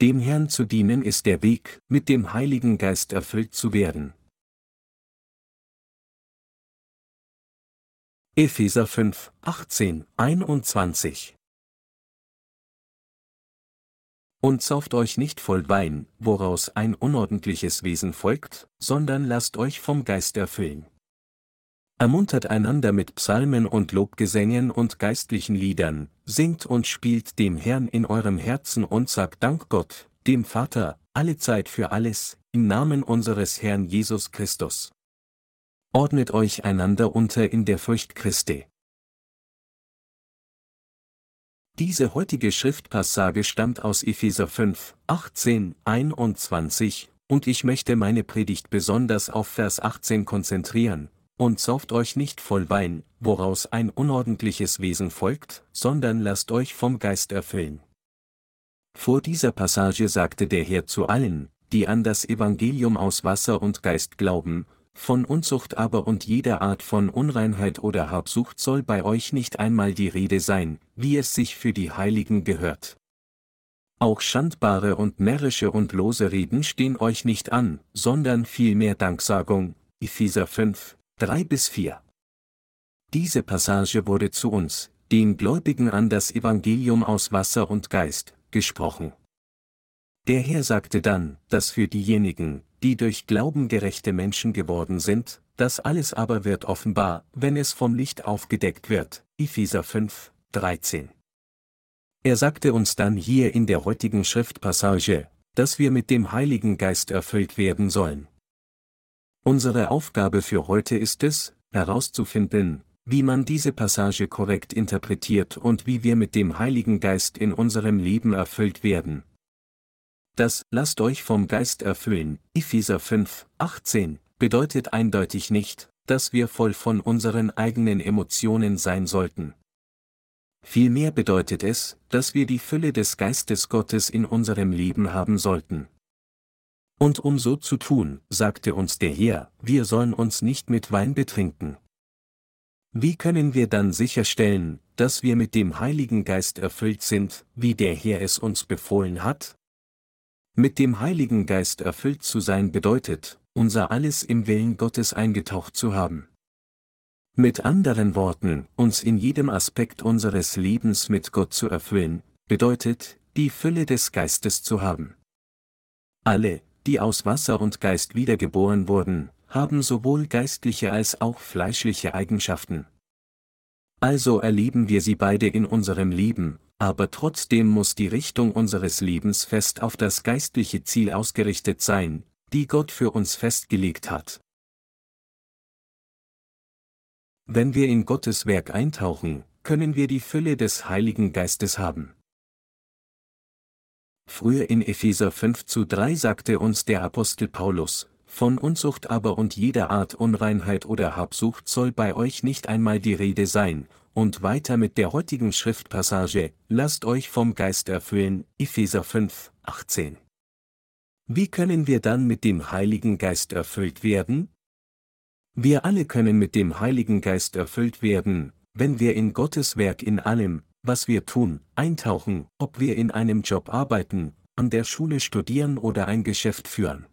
Dem Herrn zu dienen ist der Weg, mit dem Heiligen Geist erfüllt zu werden. Epheser 5, 18, 21 Und sauft euch nicht voll Wein, woraus ein unordentliches Wesen folgt, sondern lasst euch vom Geist erfüllen. Ermuntert einander mit Psalmen und Lobgesängen und geistlichen Liedern, singt und spielt dem Herrn in eurem Herzen und sagt Dank Gott, dem Vater, alle Zeit für alles, im Namen unseres Herrn Jesus Christus ordnet euch einander unter in der Furcht Christi. Diese heutige Schriftpassage stammt aus Epheser 5, 18, 21, und ich möchte meine Predigt besonders auf Vers 18 konzentrieren, und sauft euch nicht voll Wein, woraus ein unordentliches Wesen folgt, sondern lasst euch vom Geist erfüllen. Vor dieser Passage sagte der Herr zu allen, die an das Evangelium aus Wasser und Geist glauben, von Unzucht aber und jeder Art von Unreinheit oder Habsucht soll bei euch nicht einmal die Rede sein, wie es sich für die Heiligen gehört. Auch schandbare und närrische und lose Reden stehen euch nicht an, sondern vielmehr Danksagung, Epheser 5, 3 bis 4. Diese Passage wurde zu uns, den Gläubigen an das Evangelium aus Wasser und Geist, gesprochen. Der Herr sagte dann, dass für diejenigen, die durch Glauben gerechte Menschen geworden sind, das alles aber wird offenbar, wenn es vom Licht aufgedeckt wird. Epheser 5, 13. Er sagte uns dann hier in der heutigen Schriftpassage, dass wir mit dem Heiligen Geist erfüllt werden sollen. Unsere Aufgabe für heute ist es, herauszufinden, wie man diese Passage korrekt interpretiert und wie wir mit dem Heiligen Geist in unserem Leben erfüllt werden, das lasst euch vom Geist erfüllen, Epheser 5, 18, bedeutet eindeutig nicht, dass wir voll von unseren eigenen Emotionen sein sollten. Vielmehr bedeutet es, dass wir die Fülle des Geistes Gottes in unserem Leben haben sollten. Und um so zu tun, sagte uns der Herr, wir sollen uns nicht mit Wein betrinken. Wie können wir dann sicherstellen, dass wir mit dem Heiligen Geist erfüllt sind, wie der Herr es uns befohlen hat? Mit dem Heiligen Geist erfüllt zu sein bedeutet, unser Alles im Willen Gottes eingetaucht zu haben. Mit anderen Worten, uns in jedem Aspekt unseres Lebens mit Gott zu erfüllen, bedeutet, die Fülle des Geistes zu haben. Alle, die aus Wasser und Geist wiedergeboren wurden, haben sowohl geistliche als auch fleischliche Eigenschaften. Also erleben wir sie beide in unserem Leben, aber trotzdem muss die Richtung unseres Lebens fest auf das geistliche Ziel ausgerichtet sein, die Gott für uns festgelegt hat. Wenn wir in Gottes Werk eintauchen, können wir die Fülle des Heiligen Geistes haben. Früher in Epheser 5 zu 3 sagte uns der Apostel Paulus, von Unzucht aber und jeder Art Unreinheit oder Habsucht soll bei euch nicht einmal die Rede sein, und weiter mit der heutigen Schriftpassage, lasst euch vom Geist erfüllen, Epheser 5, 18. Wie können wir dann mit dem Heiligen Geist erfüllt werden? Wir alle können mit dem Heiligen Geist erfüllt werden, wenn wir in Gottes Werk in allem, was wir tun, eintauchen, ob wir in einem Job arbeiten, an der Schule studieren oder ein Geschäft führen.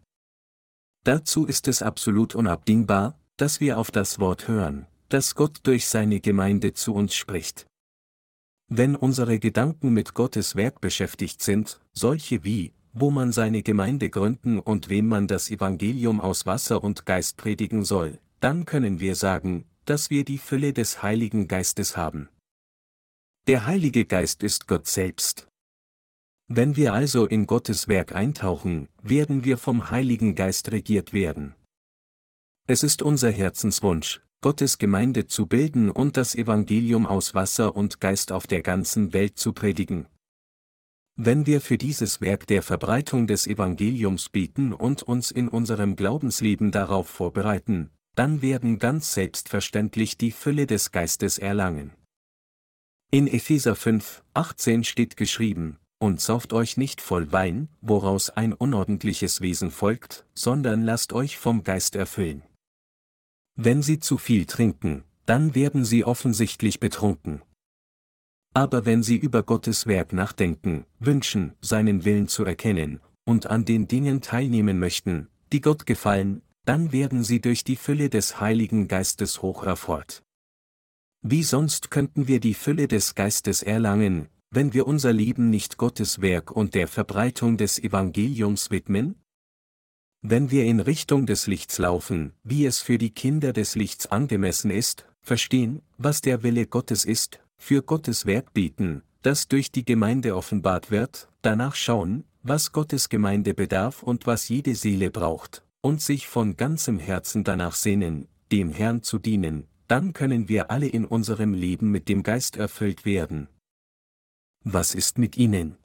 Dazu ist es absolut unabdingbar, dass wir auf das Wort hören, dass Gott durch seine Gemeinde zu uns spricht. Wenn unsere Gedanken mit Gottes Werk beschäftigt sind, solche wie, wo man seine Gemeinde gründen und wem man das Evangelium aus Wasser und Geist predigen soll, dann können wir sagen, dass wir die Fülle des Heiligen Geistes haben. Der Heilige Geist ist Gott selbst. Wenn wir also in Gottes Werk eintauchen, werden wir vom Heiligen Geist regiert werden. Es ist unser Herzenswunsch, Gottes Gemeinde zu bilden und das Evangelium aus Wasser und Geist auf der ganzen Welt zu predigen. Wenn wir für dieses Werk der Verbreitung des Evangeliums bieten und uns in unserem Glaubensleben darauf vorbereiten, dann werden ganz selbstverständlich die Fülle des Geistes erlangen. In Epheser 5, 18 steht geschrieben, und sauft euch nicht voll Wein, woraus ein unordentliches Wesen folgt, sondern lasst euch vom Geist erfüllen. Wenn sie zu viel trinken, dann werden sie offensichtlich betrunken. Aber wenn sie über Gottes Werk nachdenken, wünschen, seinen Willen zu erkennen, und an den Dingen teilnehmen möchten, die Gott gefallen, dann werden sie durch die Fülle des Heiligen Geistes hoch erfreut. Wie sonst könnten wir die Fülle des Geistes erlangen, wenn wir unser Leben nicht Gottes Werk und der Verbreitung des Evangeliums widmen? Wenn wir in Richtung des Lichts laufen, wie es für die Kinder des Lichts angemessen ist, verstehen, was der Wille Gottes ist, für Gottes Werk bieten, das durch die Gemeinde offenbart wird, danach schauen, was Gottes Gemeinde bedarf und was jede Seele braucht, und sich von ganzem Herzen danach sehnen, dem Herrn zu dienen, dann können wir alle in unserem Leben mit dem Geist erfüllt werden. Was ist mit Ihnen?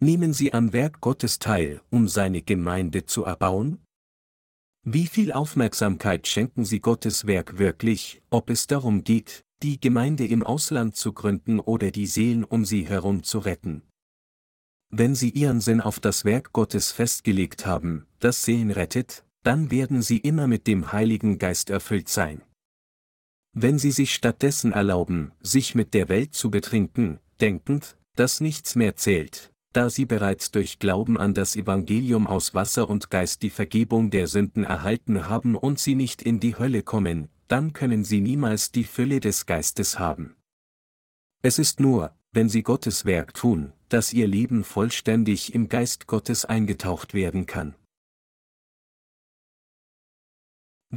Nehmen Sie am Werk Gottes teil, um seine Gemeinde zu erbauen? Wie viel Aufmerksamkeit schenken Sie Gottes Werk wirklich, ob es darum geht, die Gemeinde im Ausland zu gründen oder die Seelen um sie herum zu retten? Wenn Sie Ihren Sinn auf das Werk Gottes festgelegt haben, das Seelen rettet, dann werden Sie immer mit dem Heiligen Geist erfüllt sein. Wenn Sie sich stattdessen erlauben, sich mit der Welt zu betrinken, denkend, dass nichts mehr zählt, da Sie bereits durch Glauben an das Evangelium aus Wasser und Geist die Vergebung der Sünden erhalten haben und Sie nicht in die Hölle kommen, dann können Sie niemals die Fülle des Geistes haben. Es ist nur, wenn Sie Gottes Werk tun, dass Ihr Leben vollständig im Geist Gottes eingetaucht werden kann.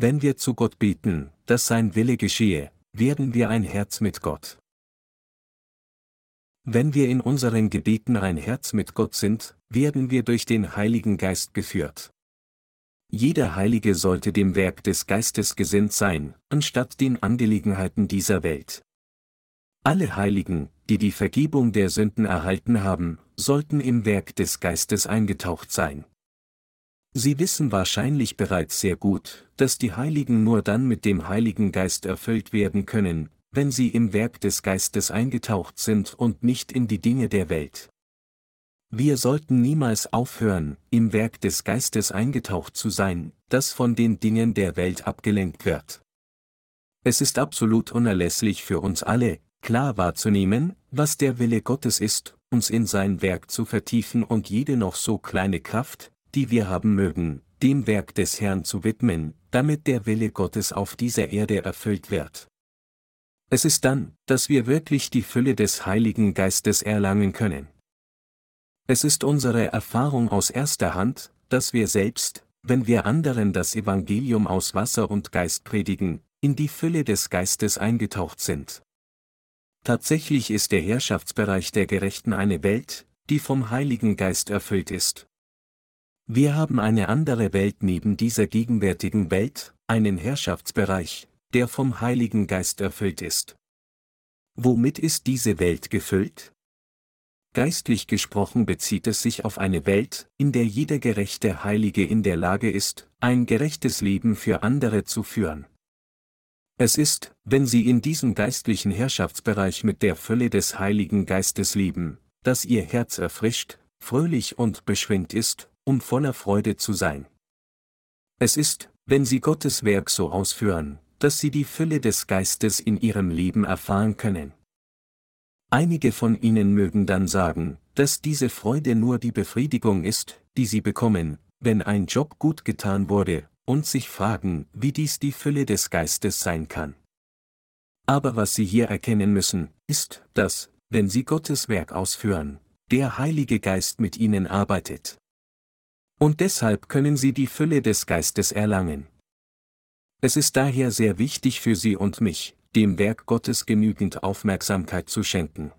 Wenn wir zu Gott beten, dass sein Wille geschehe, werden wir ein Herz mit Gott. Wenn wir in unseren Gebeten ein Herz mit Gott sind, werden wir durch den Heiligen Geist geführt. Jeder Heilige sollte dem Werk des Geistes gesinnt sein, anstatt den Angelegenheiten dieser Welt. Alle Heiligen, die die Vergebung der Sünden erhalten haben, sollten im Werk des Geistes eingetaucht sein. Sie wissen wahrscheinlich bereits sehr gut, dass die Heiligen nur dann mit dem Heiligen Geist erfüllt werden können, wenn sie im Werk des Geistes eingetaucht sind und nicht in die Dinge der Welt. Wir sollten niemals aufhören, im Werk des Geistes eingetaucht zu sein, das von den Dingen der Welt abgelenkt wird. Es ist absolut unerlässlich für uns alle, klar wahrzunehmen, was der Wille Gottes ist, uns in sein Werk zu vertiefen und jede noch so kleine Kraft, die wir haben mögen, dem Werk des Herrn zu widmen, damit der Wille Gottes auf dieser Erde erfüllt wird. Es ist dann, dass wir wirklich die Fülle des Heiligen Geistes erlangen können. Es ist unsere Erfahrung aus erster Hand, dass wir selbst, wenn wir anderen das Evangelium aus Wasser und Geist predigen, in die Fülle des Geistes eingetaucht sind. Tatsächlich ist der Herrschaftsbereich der Gerechten eine Welt, die vom Heiligen Geist erfüllt ist. Wir haben eine andere Welt neben dieser gegenwärtigen Welt, einen Herrschaftsbereich, der vom Heiligen Geist erfüllt ist. Womit ist diese Welt gefüllt? Geistlich gesprochen bezieht es sich auf eine Welt, in der jeder gerechte Heilige in der Lage ist, ein gerechtes Leben für andere zu führen. Es ist, wenn sie in diesem geistlichen Herrschaftsbereich mit der Fülle des Heiligen Geistes leben, dass ihr Herz erfrischt, fröhlich und beschwingt ist, um voller Freude zu sein. Es ist, wenn sie Gottes Werk so ausführen, dass sie die Fülle des Geistes in ihrem Leben erfahren können. Einige von ihnen mögen dann sagen, dass diese Freude nur die Befriedigung ist, die sie bekommen, wenn ein Job gut getan wurde, und sich fragen, wie dies die Fülle des Geistes sein kann. Aber was Sie hier erkennen müssen, ist, dass, wenn Sie Gottes Werk ausführen, der Heilige Geist mit Ihnen arbeitet. Und deshalb können Sie die Fülle des Geistes erlangen. Es ist daher sehr wichtig für Sie und mich, dem Werk Gottes genügend Aufmerksamkeit zu schenken.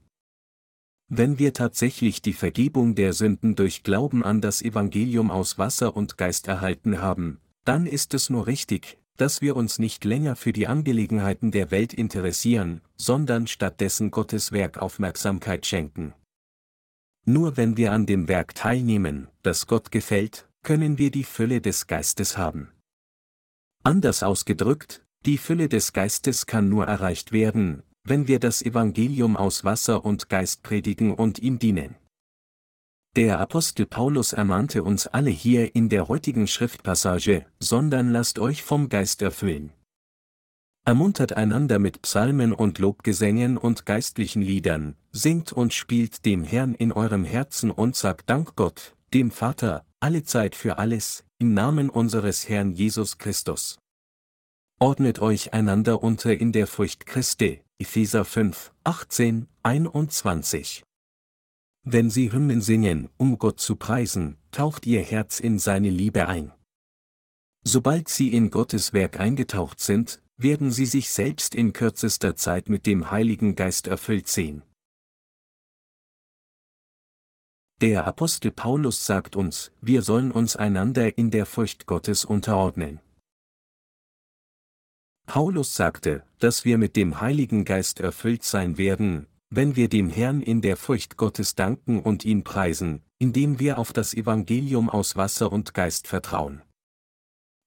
Wenn wir tatsächlich die Vergebung der Sünden durch Glauben an das Evangelium aus Wasser und Geist erhalten haben, dann ist es nur richtig, dass wir uns nicht länger für die Angelegenheiten der Welt interessieren, sondern stattdessen Gottes Werk Aufmerksamkeit schenken. Nur wenn wir an dem Werk teilnehmen, das Gott gefällt, können wir die Fülle des Geistes haben. Anders ausgedrückt, die Fülle des Geistes kann nur erreicht werden, wenn wir das Evangelium aus Wasser und Geist predigen und ihm dienen. Der Apostel Paulus ermahnte uns alle hier in der heutigen Schriftpassage, sondern lasst euch vom Geist erfüllen. Ermuntert einander mit Psalmen und Lobgesängen und geistlichen Liedern, singt und spielt dem Herrn in eurem Herzen und sagt Dank Gott, dem Vater, alle Zeit für alles, im Namen unseres Herrn Jesus Christus. Ordnet euch einander unter in der Furcht Christi, Epheser 5, 18, 21. Wenn Sie Hymnen singen, um Gott zu preisen, taucht Ihr Herz in seine Liebe ein. Sobald Sie in Gottes Werk eingetaucht sind, werden Sie sich selbst in kürzester Zeit mit dem Heiligen Geist erfüllt sehen. Der Apostel Paulus sagt uns, wir sollen uns einander in der Furcht Gottes unterordnen. Paulus sagte, dass wir mit dem Heiligen Geist erfüllt sein werden, wenn wir dem Herrn in der Furcht Gottes danken und ihn preisen, indem wir auf das Evangelium aus Wasser und Geist vertrauen.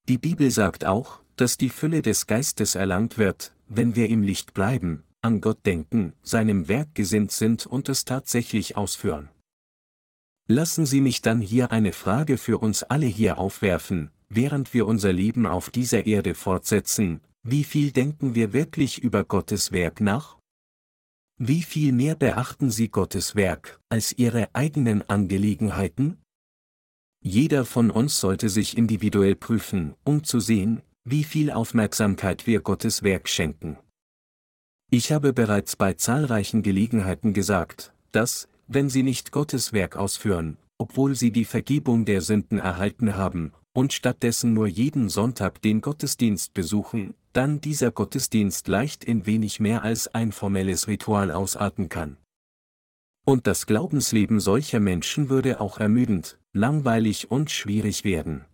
Die Bibel sagt auch, dass die Fülle des Geistes erlangt wird, wenn wir im Licht bleiben, an Gott denken, seinem Werk gesinnt sind und es tatsächlich ausführen. Lassen Sie mich dann hier eine Frage für uns alle hier aufwerfen, während wir unser Leben auf dieser Erde fortsetzen, wie viel denken wir wirklich über Gottes Werk nach? Wie viel mehr beachten Sie Gottes Werk als Ihre eigenen Angelegenheiten? Jeder von uns sollte sich individuell prüfen, um zu sehen, wie viel Aufmerksamkeit wir Gottes Werk schenken. Ich habe bereits bei zahlreichen Gelegenheiten gesagt, dass, wenn Sie nicht Gottes Werk ausführen, obwohl Sie die Vergebung der Sünden erhalten haben, und stattdessen nur jeden Sonntag den Gottesdienst besuchen, dann dieser Gottesdienst leicht in wenig mehr als ein formelles Ritual ausarten kann. Und das Glaubensleben solcher Menschen würde auch ermüdend, langweilig und schwierig werden.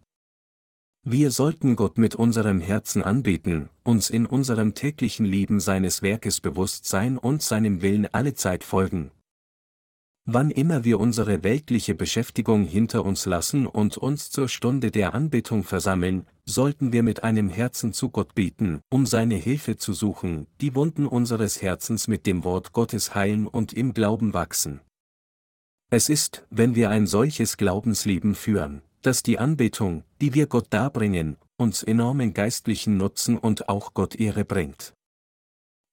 Wir sollten Gott mit unserem Herzen anbeten, uns in unserem täglichen Leben seines Werkes bewusst sein und seinem Willen alle Zeit folgen, Wann immer wir unsere weltliche Beschäftigung hinter uns lassen und uns zur Stunde der Anbetung versammeln, sollten wir mit einem Herzen zu Gott beten, um seine Hilfe zu suchen, die Wunden unseres Herzens mit dem Wort Gottes heilen und im Glauben wachsen. Es ist, wenn wir ein solches Glaubensleben führen, dass die Anbetung, die wir Gott darbringen, uns enormen geistlichen Nutzen und auch Gott Ehre bringt.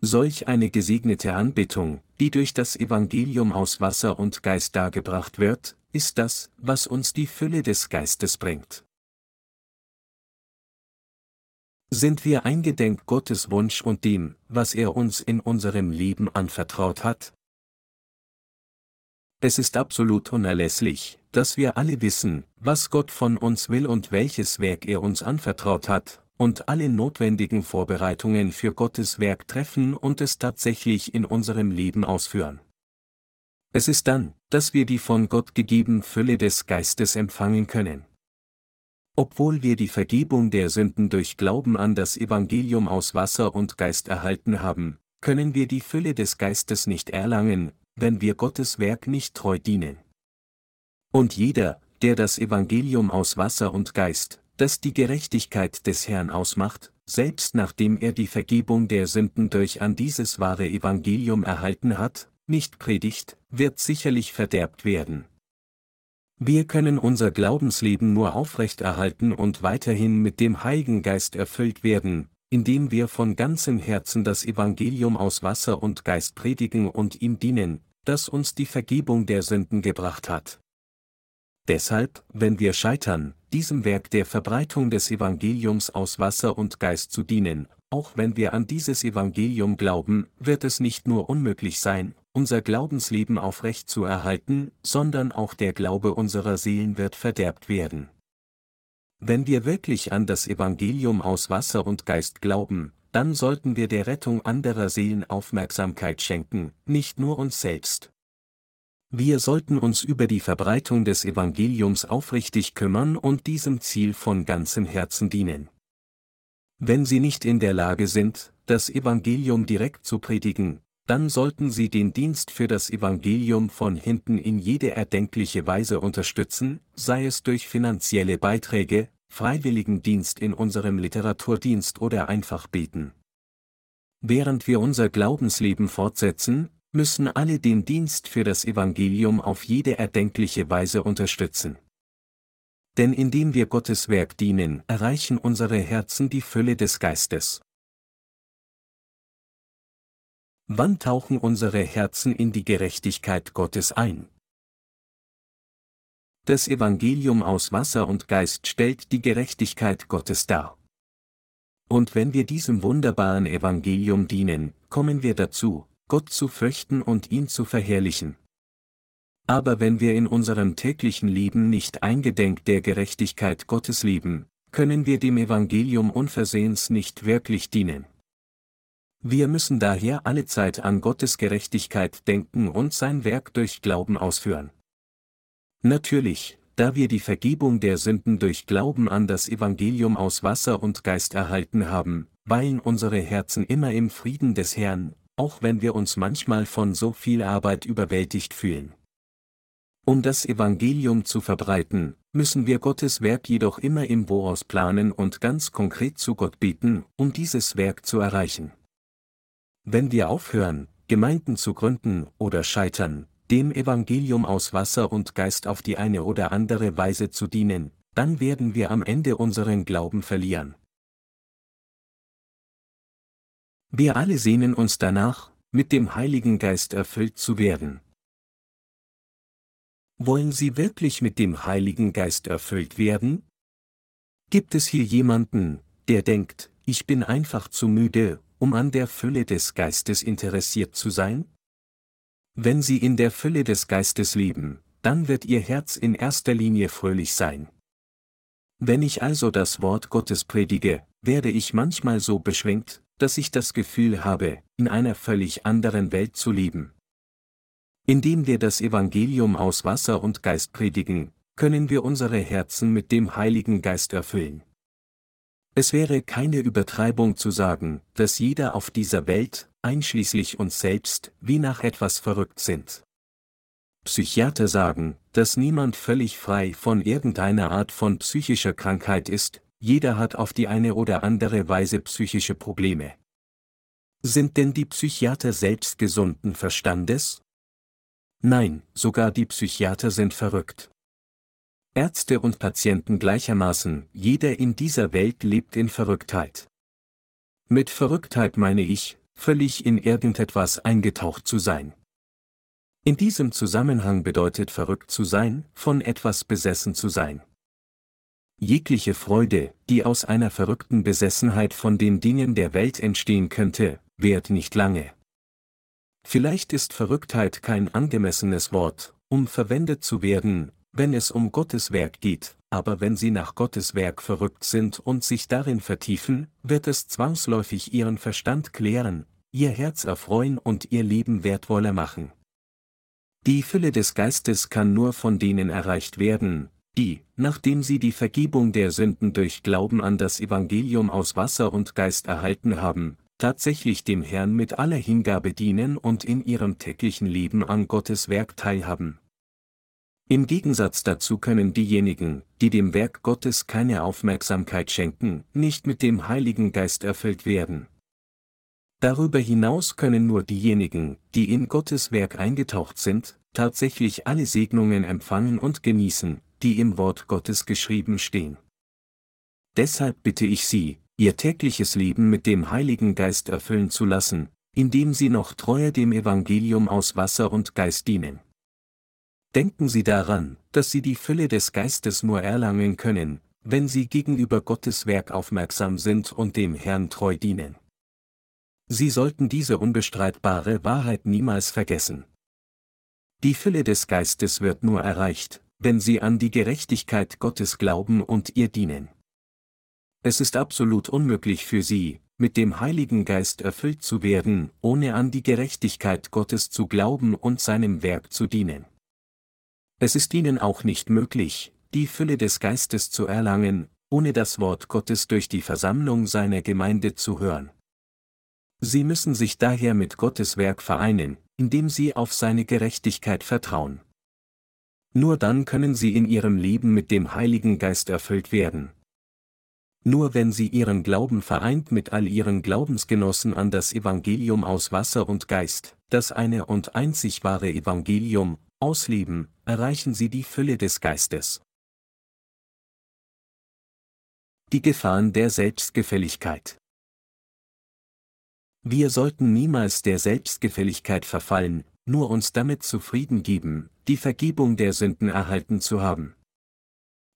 Solch eine gesegnete Anbetung, die durch das Evangelium aus Wasser und Geist dargebracht wird, ist das, was uns die Fülle des Geistes bringt. Sind wir eingedenk Gottes Wunsch und dem, was er uns in unserem Leben anvertraut hat? Es ist absolut unerlässlich, dass wir alle wissen, was Gott von uns will und welches Werk er uns anvertraut hat, und alle notwendigen Vorbereitungen für Gottes Werk treffen und es tatsächlich in unserem Leben ausführen. Es ist dann, dass wir die von Gott gegebene Fülle des Geistes empfangen können. Obwohl wir die Vergebung der Sünden durch Glauben an das Evangelium aus Wasser und Geist erhalten haben, können wir die Fülle des Geistes nicht erlangen, wenn wir Gottes Werk nicht treu dienen. Und jeder, der das Evangelium aus Wasser und Geist, das die Gerechtigkeit des Herrn ausmacht, selbst nachdem er die Vergebung der Sünden durch an dieses wahre Evangelium erhalten hat, nicht predigt, wird sicherlich verderbt werden. Wir können unser Glaubensleben nur aufrechterhalten und weiterhin mit dem Heiligen Geist erfüllt werden, indem wir von ganzem Herzen das Evangelium aus Wasser und Geist predigen und ihm dienen, das uns die Vergebung der Sünden gebracht hat. Deshalb, wenn wir scheitern, diesem Werk der Verbreitung des Evangeliums aus Wasser und Geist zu dienen, auch wenn wir an dieses Evangelium glauben, wird es nicht nur unmöglich sein, unser Glaubensleben aufrecht zu erhalten, sondern auch der Glaube unserer Seelen wird verderbt werden. Wenn wir wirklich an das Evangelium aus Wasser und Geist glauben, dann sollten wir der Rettung anderer Seelen Aufmerksamkeit schenken, nicht nur uns selbst. Wir sollten uns über die Verbreitung des Evangeliums aufrichtig kümmern und diesem Ziel von ganzem Herzen dienen. Wenn Sie nicht in der Lage sind, das Evangelium direkt zu predigen, dann sollten Sie den Dienst für das Evangelium von hinten in jede erdenkliche Weise unterstützen, sei es durch finanzielle Beiträge, Freiwilligendienst in unserem Literaturdienst oder einfach beten. Während wir unser Glaubensleben fortsetzen, müssen alle den Dienst für das Evangelium auf jede erdenkliche Weise unterstützen. Denn indem wir Gottes Werk dienen, erreichen unsere Herzen die Fülle des Geistes. Wann tauchen unsere Herzen in die Gerechtigkeit Gottes ein? Das Evangelium aus Wasser und Geist stellt die Gerechtigkeit Gottes dar. Und wenn wir diesem wunderbaren Evangelium dienen, kommen wir dazu, Gott zu fürchten und ihn zu verherrlichen. Aber wenn wir in unserem täglichen Leben nicht eingedenk der Gerechtigkeit Gottes leben, können wir dem Evangelium unversehens nicht wirklich dienen. Wir müssen daher alle Zeit an Gottes Gerechtigkeit denken und sein Werk durch Glauben ausführen. Natürlich, da wir die Vergebung der Sünden durch Glauben an das Evangelium aus Wasser und Geist erhalten haben, weilen unsere Herzen immer im Frieden des Herrn, auch wenn wir uns manchmal von so viel Arbeit überwältigt fühlen. Um das Evangelium zu verbreiten, müssen wir Gottes Werk jedoch immer im Voraus planen und ganz konkret zu Gott bieten, um dieses Werk zu erreichen. Wenn wir aufhören, Gemeinden zu gründen oder scheitern, dem Evangelium aus Wasser und Geist auf die eine oder andere Weise zu dienen, dann werden wir am Ende unseren Glauben verlieren. Wir alle sehnen uns danach, mit dem Heiligen Geist erfüllt zu werden. Wollen Sie wirklich mit dem Heiligen Geist erfüllt werden? Gibt es hier jemanden, der denkt, ich bin einfach zu müde, um an der Fülle des Geistes interessiert zu sein? Wenn Sie in der Fülle des Geistes leben, dann wird Ihr Herz in erster Linie fröhlich sein. Wenn ich also das Wort Gottes predige, werde ich manchmal so beschwingt, dass ich das Gefühl habe, in einer völlig anderen Welt zu leben. Indem wir das Evangelium aus Wasser und Geist predigen, können wir unsere Herzen mit dem Heiligen Geist erfüllen. Es wäre keine Übertreibung zu sagen, dass jeder auf dieser Welt, einschließlich uns selbst, wie nach etwas verrückt sind. Psychiater sagen, dass niemand völlig frei von irgendeiner Art von psychischer Krankheit ist, jeder hat auf die eine oder andere Weise psychische Probleme. Sind denn die Psychiater selbst gesunden Verstandes? Nein, sogar die Psychiater sind verrückt. Ärzte und Patienten gleichermaßen, jeder in dieser Welt lebt in Verrücktheit. Mit Verrücktheit meine ich, völlig in irgendetwas eingetaucht zu sein. In diesem Zusammenhang bedeutet verrückt zu sein, von etwas besessen zu sein. Jegliche Freude, die aus einer verrückten Besessenheit von den Dingen der Welt entstehen könnte, währt nicht lange. Vielleicht ist Verrücktheit kein angemessenes Wort, um verwendet zu werden, wenn es um Gottes Werk geht, aber wenn sie nach Gottes Werk verrückt sind und sich darin vertiefen, wird es zwangsläufig ihren Verstand klären, ihr Herz erfreuen und ihr Leben wertvoller machen. Die Fülle des Geistes kann nur von denen erreicht werden, die, nachdem sie die Vergebung der Sünden durch Glauben an das Evangelium aus Wasser und Geist erhalten haben, tatsächlich dem Herrn mit aller Hingabe dienen und in ihrem täglichen Leben an Gottes Werk teilhaben. Im Gegensatz dazu können diejenigen, die dem Werk Gottes keine Aufmerksamkeit schenken, nicht mit dem Heiligen Geist erfüllt werden. Darüber hinaus können nur diejenigen, die in Gottes Werk eingetaucht sind, tatsächlich alle Segnungen empfangen und genießen, die im Wort Gottes geschrieben stehen. Deshalb bitte ich Sie, ihr tägliches Leben mit dem Heiligen Geist erfüllen zu lassen, indem sie noch treuer dem Evangelium aus Wasser und Geist dienen. Denken Sie daran, dass Sie die Fülle des Geistes nur erlangen können, wenn Sie gegenüber Gottes Werk aufmerksam sind und dem Herrn treu dienen. Sie sollten diese unbestreitbare Wahrheit niemals vergessen. Die Fülle des Geistes wird nur erreicht, wenn Sie an die Gerechtigkeit Gottes glauben und ihr dienen. Es ist absolut unmöglich für sie, mit dem Heiligen Geist erfüllt zu werden, ohne an die Gerechtigkeit Gottes zu glauben und seinem Werk zu dienen. Es ist ihnen auch nicht möglich, die Fülle des Geistes zu erlangen, ohne das Wort Gottes durch die Versammlung seiner Gemeinde zu hören. Sie müssen sich daher mit Gottes Werk vereinen, indem sie auf seine Gerechtigkeit vertrauen. Nur dann können sie in ihrem Leben mit dem Heiligen Geist erfüllt werden. Nur wenn sie ihren Glauben vereint mit all ihren Glaubensgenossen an das Evangelium aus Wasser und Geist, das eine und einzig wahre Evangelium, ausleben, erreichen sie die Fülle des Geistes. Die Gefahren der Selbstgefälligkeit Wir sollten niemals der Selbstgefälligkeit verfallen, nur uns damit zufrieden geben, die Vergebung der Sünden erhalten zu haben.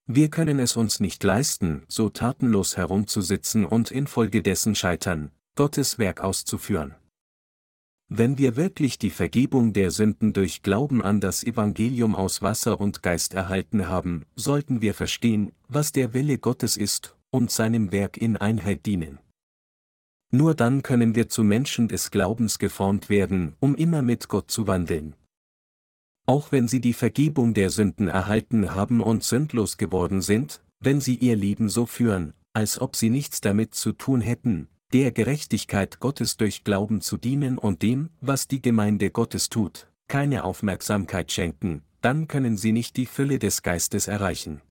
Wir können es uns nicht leisten, so tatenlos herumzusitzen und infolgedessen scheitern, Gottes Werk auszuführen. Wenn wir wirklich die Vergebung der Sünden durch Glauben an das Evangelium aus Wasser und Geist erhalten haben, sollten wir verstehen, was der Wille Gottes ist, und seinem Werk in Einheit dienen. Nur dann können wir zu Menschen des Glaubens geformt werden, um immer mit Gott zu wandeln. Auch wenn sie die Vergebung der Sünden erhalten haben und sündlos geworden sind, wenn sie ihr Leben so führen, als ob sie nichts damit zu tun hätten, der Gerechtigkeit Gottes durch Glauben zu dienen und dem, was die Gemeinde Gottes tut, keine Aufmerksamkeit schenken, dann können sie nicht die Fülle des Geistes erreichen.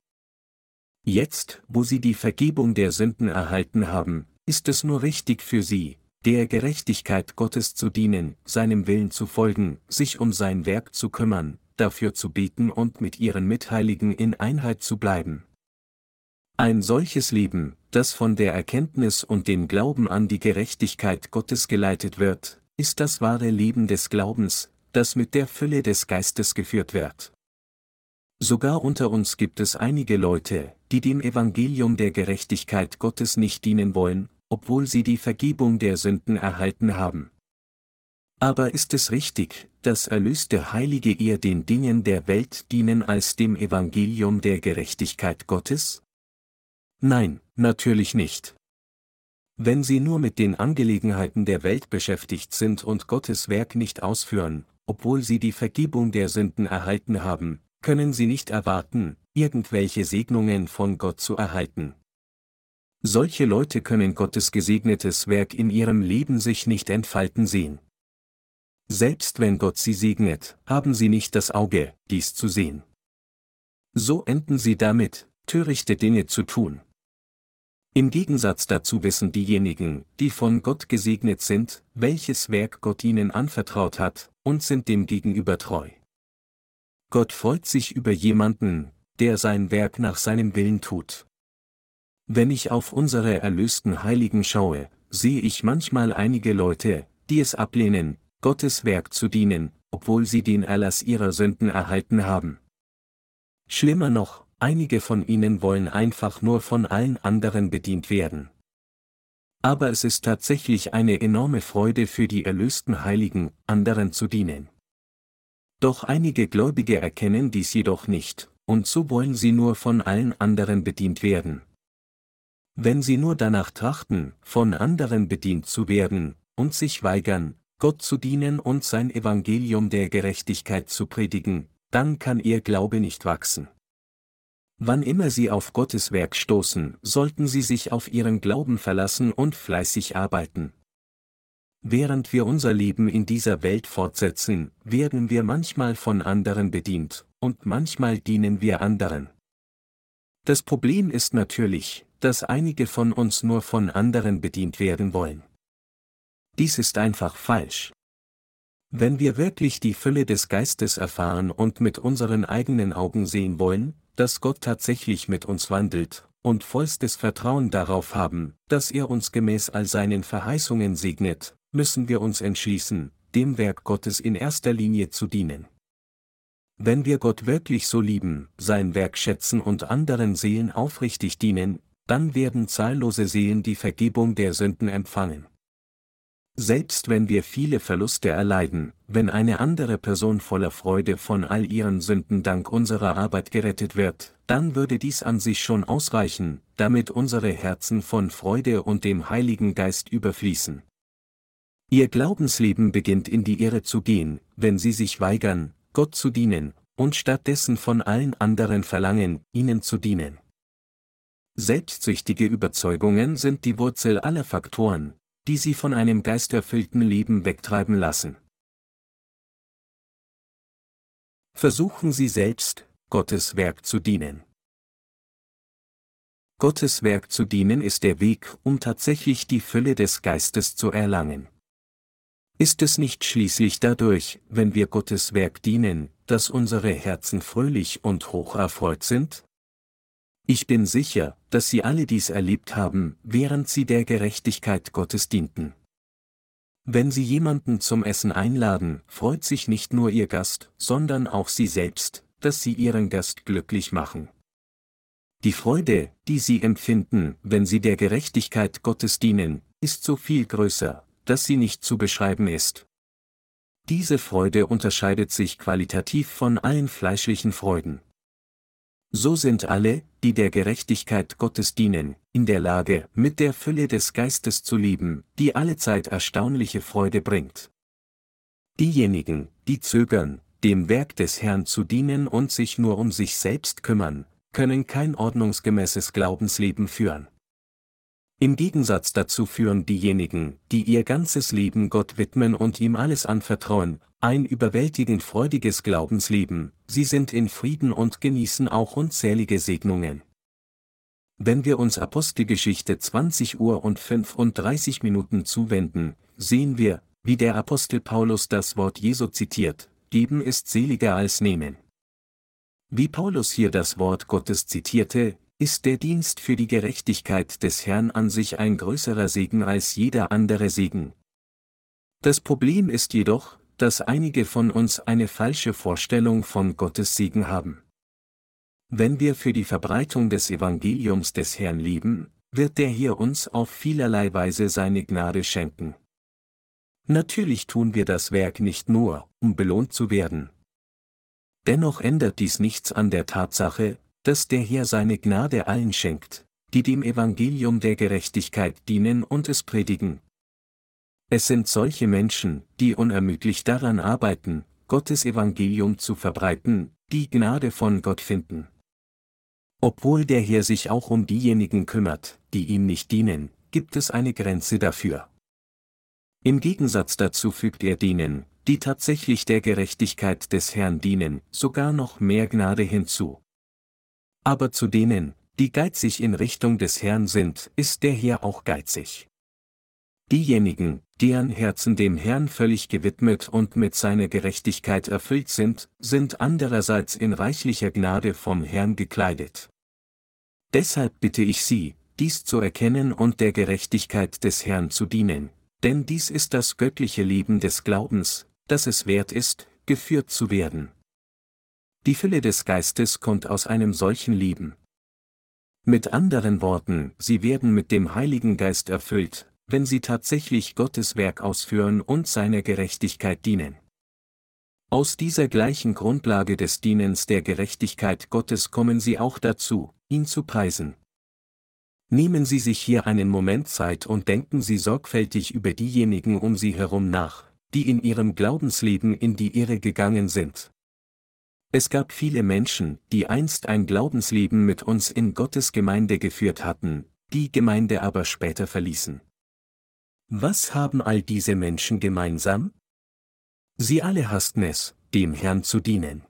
Jetzt, wo sie die Vergebung der Sünden erhalten haben, ist es nur richtig für sie, der Gerechtigkeit Gottes zu dienen, seinem Willen zu folgen, sich um sein Werk zu kümmern, dafür zu beten und mit ihren Mitheiligen in Einheit zu bleiben. Ein solches Leben, das von der Erkenntnis und dem Glauben an die Gerechtigkeit Gottes geleitet wird, ist das wahre Leben des Glaubens, das mit der Fülle des Geistes geführt wird. Sogar unter uns gibt es einige Leute, die dem Evangelium der Gerechtigkeit Gottes nicht dienen wollen, obwohl sie die Vergebung der Sünden erhalten haben. Aber ist es richtig, dass erlöste Heilige eher den Dingen der Welt dienen als dem Evangelium der Gerechtigkeit Gottes? Nein, natürlich nicht. Wenn sie nur mit den Angelegenheiten der Welt beschäftigt sind und Gottes Werk nicht ausführen, obwohl sie die Vergebung der Sünden erhalten haben, können sie nicht erwarten, irgendwelche Segnungen von Gott zu erhalten. Solche Leute können Gottes gesegnetes Werk in ihrem Leben sich nicht entfalten sehen. Selbst wenn Gott sie segnet, haben sie nicht das Auge, dies zu sehen. So enden sie damit, törichte Dinge zu tun. Im Gegensatz dazu wissen diejenigen, die von Gott gesegnet sind, welches Werk Gott ihnen anvertraut hat, und sind dem gegenüber treu. Gott freut sich über jemanden, der sein Werk nach seinem Willen tut. Wenn ich auf unsere erlösten Heiligen schaue, sehe ich manchmal einige Leute, die es ablehnen, Gottes Werk zu dienen, obwohl sie den Erlass ihrer Sünden erhalten haben. Schlimmer noch, einige von ihnen wollen einfach nur von allen anderen bedient werden. Aber es ist tatsächlich eine enorme Freude für die erlösten Heiligen, anderen zu dienen. Doch einige Gläubige erkennen dies jedoch nicht, und so wollen sie nur von allen anderen bedient werden. Wenn sie nur danach trachten, von anderen bedient zu werden, und sich weigern, Gott zu dienen und sein Evangelium der Gerechtigkeit zu predigen, dann kann ihr Glaube nicht wachsen. Wann immer Sie auf Gottes Werk stoßen, sollten Sie sich auf Ihren Glauben verlassen und fleißig arbeiten. Während wir unser Leben in dieser Welt fortsetzen, werden wir manchmal von anderen bedient, und manchmal dienen wir anderen. Das Problem ist natürlich, dass einige von uns nur von anderen bedient werden wollen. Dies ist einfach falsch. Wenn wir wirklich die Fülle des Geistes erfahren und mit unseren eigenen Augen sehen wollen, dass Gott tatsächlich mit uns wandelt, und vollstes Vertrauen darauf haben, dass er uns gemäß all seinen Verheißungen segnet, müssen wir uns entschließen, dem Werk Gottes in erster Linie zu dienen. Wenn wir Gott wirklich so lieben, sein Werk schätzen und anderen Seelen aufrichtig dienen, dann werden zahllose Seelen die Vergebung der Sünden empfangen. Selbst wenn wir viele Verluste erleiden, wenn eine andere Person voller Freude von all ihren Sünden dank unserer Arbeit gerettet wird, dann würde dies an sich schon ausreichen, damit unsere Herzen von Freude und dem Heiligen Geist überfließen. Ihr Glaubensleben beginnt in die Irre zu gehen, wenn sie sich weigern, Gott zu dienen, und stattdessen von allen anderen verlangen, ihnen zu dienen. Selbstsüchtige Überzeugungen sind die Wurzel aller Faktoren, die sie von einem geisterfüllten Leben wegtreiben lassen. Versuchen Sie selbst, Gottes Werk zu dienen. Gottes Werk zu dienen ist der Weg, um tatsächlich die Fülle des Geistes zu erlangen. Ist es nicht schließlich dadurch, wenn wir Gottes Werk dienen, dass unsere Herzen fröhlich und hoch erfreut sind? Ich bin sicher, dass Sie alle dies erlebt haben, während Sie der Gerechtigkeit Gottes dienten. Wenn Sie jemanden zum Essen einladen, freut sich nicht nur Ihr Gast, sondern auch Sie selbst, dass Sie Ihren Gast glücklich machen. Die Freude, die Sie empfinden, wenn Sie der Gerechtigkeit Gottes dienen, ist so viel größer, dass sie nicht zu beschreiben ist. Diese Freude unterscheidet sich qualitativ von allen fleischlichen Freuden. So sind alle, die der Gerechtigkeit Gottes dienen, in der Lage, mit der Fülle des Geistes zu lieben, die allezeit erstaunliche Freude bringt. Diejenigen, die zögern, dem Werk des Herrn zu dienen und sich nur um sich selbst kümmern, können kein ordnungsgemäßes Glaubensleben führen. Im Gegensatz dazu führen diejenigen, die ihr ganzes Leben Gott widmen und ihm alles anvertrauen, ein überwältigend freudiges Glaubensleben, sie sind in Frieden und genießen auch unzählige Segnungen. Wenn wir uns Apostelgeschichte 20 Uhr und 35 Minuten zuwenden, sehen wir, wie der Apostel Paulus das Wort Jesu zitiert, Geben ist seliger als Nehmen. Wie Paulus hier das Wort Gottes zitierte, ist der Dienst für die Gerechtigkeit des Herrn an sich ein größerer Segen als jeder andere Segen. Das Problem ist jedoch, dass einige von uns eine falsche Vorstellung von Gottes Segen haben. Wenn wir für die Verbreitung des Evangeliums des Herrn lieben, wird der hier uns auf vielerlei Weise seine Gnade schenken. Natürlich tun wir das Werk nicht nur, um belohnt zu werden, Dennoch ändert dies nichts an der Tatsache, dass der Herr seine Gnade allen schenkt, die dem Evangelium der Gerechtigkeit dienen und es predigen. Es sind solche Menschen, die unermüdlich daran arbeiten, Gottes Evangelium zu verbreiten, die Gnade von Gott finden. Obwohl der Herr sich auch um diejenigen kümmert, die ihm nicht dienen, gibt es eine Grenze dafür. Im Gegensatz dazu fügt er denen, die tatsächlich der Gerechtigkeit des Herrn dienen, sogar noch mehr Gnade hinzu. Aber zu denen, die geizig in Richtung des Herrn sind, ist der Herr auch geizig. Diejenigen, deren Herzen dem Herrn völlig gewidmet und mit seiner Gerechtigkeit erfüllt sind, sind andererseits in reichlicher Gnade vom Herrn gekleidet. Deshalb bitte ich Sie, dies zu erkennen und der Gerechtigkeit des Herrn zu dienen, denn dies ist das göttliche Leben des Glaubens, dass es wert ist, geführt zu werden. Die Fülle des Geistes kommt aus einem solchen Leben. Mit anderen Worten, sie werden mit dem Heiligen Geist erfüllt, wenn sie tatsächlich Gottes Werk ausführen und seiner Gerechtigkeit dienen. Aus dieser gleichen Grundlage des Dienens der Gerechtigkeit Gottes kommen sie auch dazu, ihn zu preisen. Nehmen Sie sich hier einen Moment Zeit und denken Sie sorgfältig über diejenigen um Sie herum nach, die in ihrem Glaubensleben in die Irre gegangen sind. Es gab viele Menschen, die einst ein Glaubensleben mit uns in Gottes Gemeinde geführt hatten, die Gemeinde aber später verließen. Was haben all diese Menschen gemeinsam? Sie alle hassten es, dem Herrn zu dienen.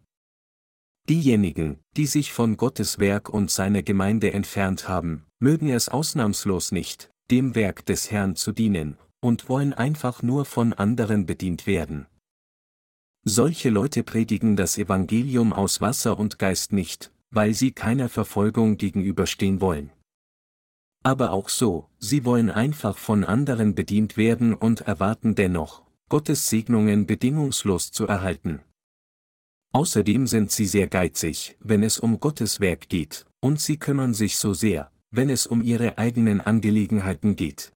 Diejenigen, die sich von Gottes Werk und seiner Gemeinde entfernt haben, mögen es ausnahmslos nicht, dem Werk des Herrn zu dienen, und wollen einfach nur von anderen bedient werden. Solche Leute predigen das Evangelium aus Wasser und Geist nicht, weil sie keiner Verfolgung gegenüberstehen wollen. Aber auch so, sie wollen einfach von anderen bedient werden und erwarten dennoch, Gottes Segnungen bedingungslos zu erhalten. Außerdem sind sie sehr geizig, wenn es um Gottes Werk geht, und sie kümmern sich so sehr, wenn es um ihre eigenen Angelegenheiten geht.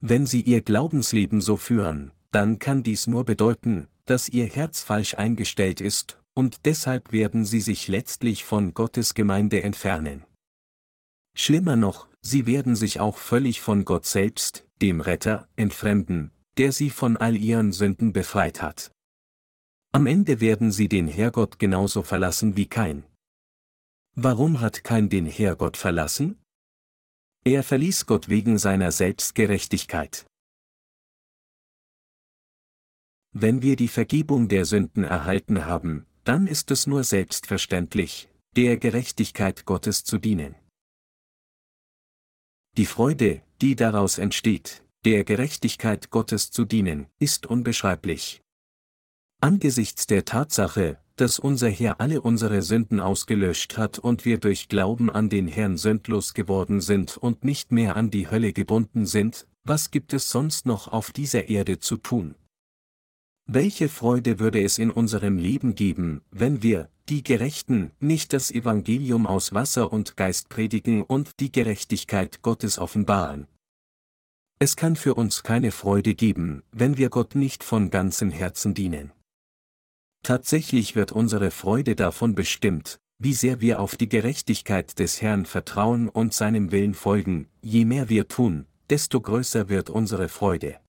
Wenn Sie Ihr Glaubensleben so führen, dann kann dies nur bedeuten, dass Ihr Herz falsch eingestellt ist, und deshalb werden Sie sich letztlich von Gottes Gemeinde entfernen. Schlimmer noch, Sie werden sich auch völlig von Gott selbst, dem Retter, entfremden, der Sie von all Ihren Sünden befreit hat. Am Ende werden Sie den Herrgott genauso verlassen wie Kain. Warum hat Kain den Herrgott verlassen? Er verließ Gott wegen seiner Selbstgerechtigkeit. Wenn wir die Vergebung der Sünden erhalten haben, dann ist es nur selbstverständlich, der Gerechtigkeit Gottes zu dienen. Die Freude, die daraus entsteht, der Gerechtigkeit Gottes zu dienen, ist unbeschreiblich. Angesichts der Tatsache, dass unser Herr alle unsere Sünden ausgelöscht hat und wir durch Glauben an den Herrn sündlos geworden sind und nicht mehr an die Hölle gebunden sind, was gibt es sonst noch auf dieser Erde zu tun? Welche Freude würde es in unserem Leben geben, wenn wir, die Gerechten, nicht das Evangelium aus Wasser und Geist predigen und die Gerechtigkeit Gottes offenbaren? Es kann für uns keine Freude geben, wenn wir Gott nicht von ganzem Herzen dienen. Tatsächlich wird unsere Freude davon bestimmt, wie sehr wir auf die Gerechtigkeit des Herrn vertrauen und seinem Willen folgen, je mehr wir tun, desto größer wird unsere Freude.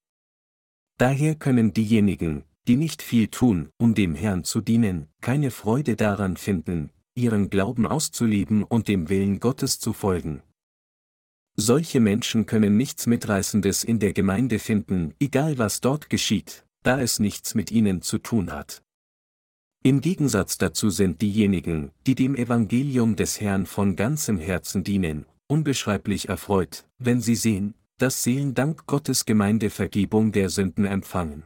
Daher können diejenigen, die nicht viel tun, um dem Herrn zu dienen, keine Freude daran finden, ihren Glauben auszuleben und dem Willen Gottes zu folgen. Solche Menschen können nichts Mitreißendes in der Gemeinde finden, egal was dort geschieht, da es nichts mit ihnen zu tun hat. Im Gegensatz dazu sind diejenigen, die dem Evangelium des Herrn von ganzem Herzen dienen, unbeschreiblich erfreut, wenn sie sehen, dass Seelen dank Gottes Gemeinde Vergebung der Sünden empfangen.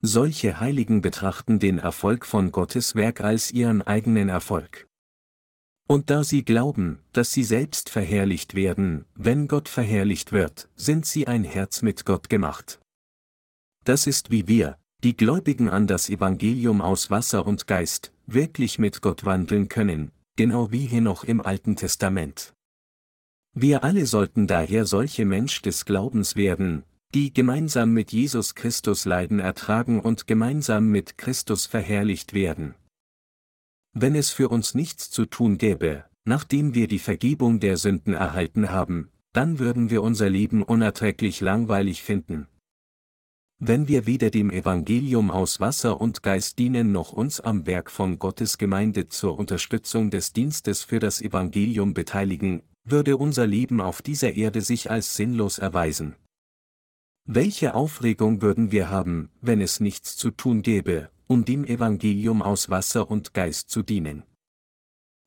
Solche Heiligen betrachten den Erfolg von Gottes Werk als ihren eigenen Erfolg. Und da sie glauben, dass sie selbst verherrlicht werden, wenn Gott verherrlicht wird, sind sie ein Herz mit Gott gemacht. Das ist wie wir, die Gläubigen an das Evangelium aus Wasser und Geist, wirklich mit Gott wandeln können, genau wie hier noch im Alten Testament. Wir alle sollten daher solche Mensch des Glaubens werden, die gemeinsam mit Jesus Christus Leiden ertragen und gemeinsam mit Christus verherrlicht werden. Wenn es für uns nichts zu tun gäbe, nachdem wir die Vergebung der Sünden erhalten haben, dann würden wir unser Leben unerträglich langweilig finden. Wenn wir weder dem Evangelium aus Wasser und Geist dienen noch uns am Werk von Gottes Gemeinde zur Unterstützung des Dienstes für das Evangelium beteiligen, würde unser Leben auf dieser Erde sich als sinnlos erweisen. Welche Aufregung würden wir haben, wenn es nichts zu tun gäbe, um dem Evangelium aus Wasser und Geist zu dienen?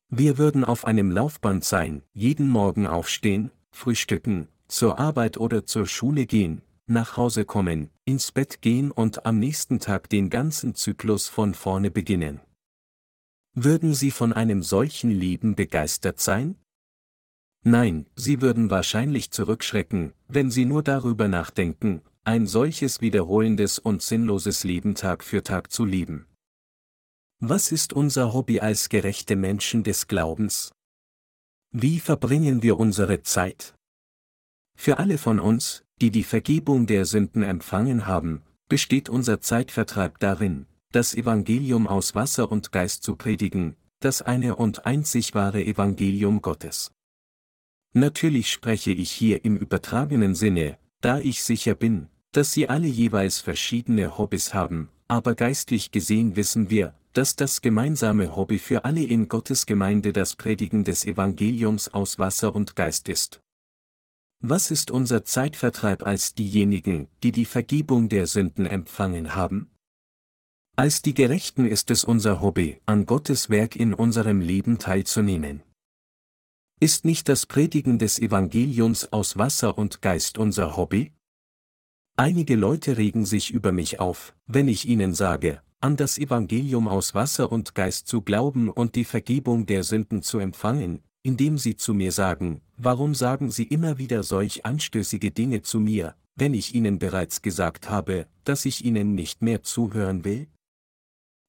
Wir würden auf einem Laufband sein, jeden Morgen aufstehen, frühstücken, zur Arbeit oder zur Schule gehen, nach Hause kommen, ins Bett gehen und am nächsten Tag den ganzen Zyklus von vorne beginnen. Würden Sie von einem solchen Leben begeistert sein? Nein, sie würden wahrscheinlich zurückschrecken, wenn sie nur darüber nachdenken, ein solches wiederholendes und sinnloses Leben Tag für Tag zu leben. Was ist unser Hobby als gerechte Menschen des Glaubens? Wie verbringen wir unsere Zeit? Für alle von uns, die die Vergebung der Sünden empfangen haben, besteht unser Zeitvertreib darin, das Evangelium aus Wasser und Geist zu predigen, das eine und einzig wahre Evangelium Gottes. Natürlich spreche ich hier im übertragenen Sinne, da ich sicher bin, dass Sie alle jeweils verschiedene Hobbys haben, aber geistlich gesehen wissen wir, dass das gemeinsame Hobby für alle in Gottes Gemeinde das Predigen des Evangeliums aus Wasser und Geist ist. Was ist unser Zeitvertreib als diejenigen, die die Vergebung der Sünden empfangen haben? Als die Gerechten ist es unser Hobby, an Gottes Werk in unserem Leben teilzunehmen. Ist nicht das Predigen des Evangeliums aus Wasser und Geist unser Hobby? Einige Leute regen sich über mich auf, wenn ich ihnen sage, an das Evangelium aus Wasser und Geist zu glauben und die Vergebung der Sünden zu empfangen, indem sie zu mir sagen, warum sagen sie immer wieder solch anstößige Dinge zu mir, wenn ich ihnen bereits gesagt habe, dass ich ihnen nicht mehr zuhören will?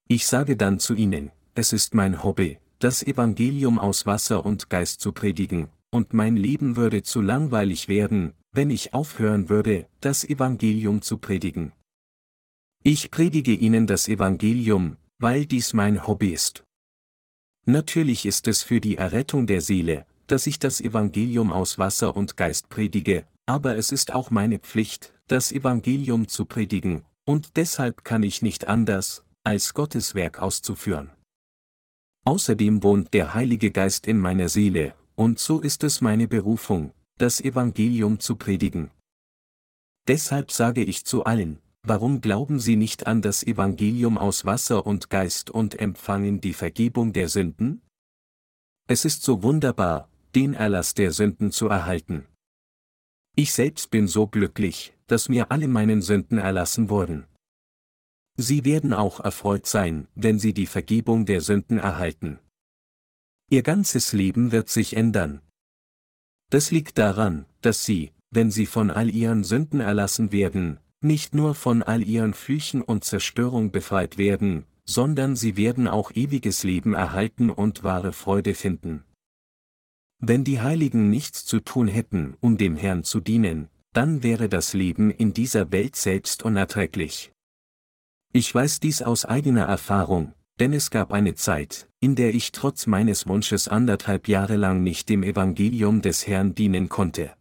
Ich sage dann zu ihnen, es ist mein Hobby, das Evangelium aus Wasser und Geist zu predigen, und mein Leben würde zu langweilig werden, wenn ich aufhören würde, das Evangelium zu predigen. Ich predige Ihnen das Evangelium, weil dies mein Hobby ist. Natürlich ist es für die Errettung der Seele, dass ich das Evangelium aus Wasser und Geist predige, aber es ist auch meine Pflicht, das Evangelium zu predigen, und deshalb kann ich nicht anders, als Gottes Werk auszuführen. Außerdem wohnt der Heilige Geist in meiner Seele, und so ist es meine Berufung, das Evangelium zu predigen. Deshalb sage ich zu allen, warum glauben Sie nicht an das Evangelium aus Wasser und Geist und empfangen die Vergebung der Sünden? Es ist so wunderbar, den Erlass der Sünden zu erhalten. Ich selbst bin so glücklich, dass mir alle meinen Sünden erlassen wurden. Sie werden auch erfreut sein, wenn Sie die Vergebung der Sünden erhalten. Ihr ganzes Leben wird sich ändern. Das liegt daran, dass Sie, wenn sie von all ihren Sünden erlassen werden, nicht nur von all ihren Flüchen und Zerstörung befreit werden, sondern sie werden auch ewiges Leben erhalten und wahre Freude finden. Wenn die Heiligen nichts zu tun hätten, um dem Herrn zu dienen, dann wäre das Leben in dieser Welt selbst unerträglich. Ich weiß dies aus eigener Erfahrung, denn es gab eine Zeit, in der ich trotz meines Wunsches anderthalb Jahre lang nicht dem Evangelium des Herrn dienen konnte.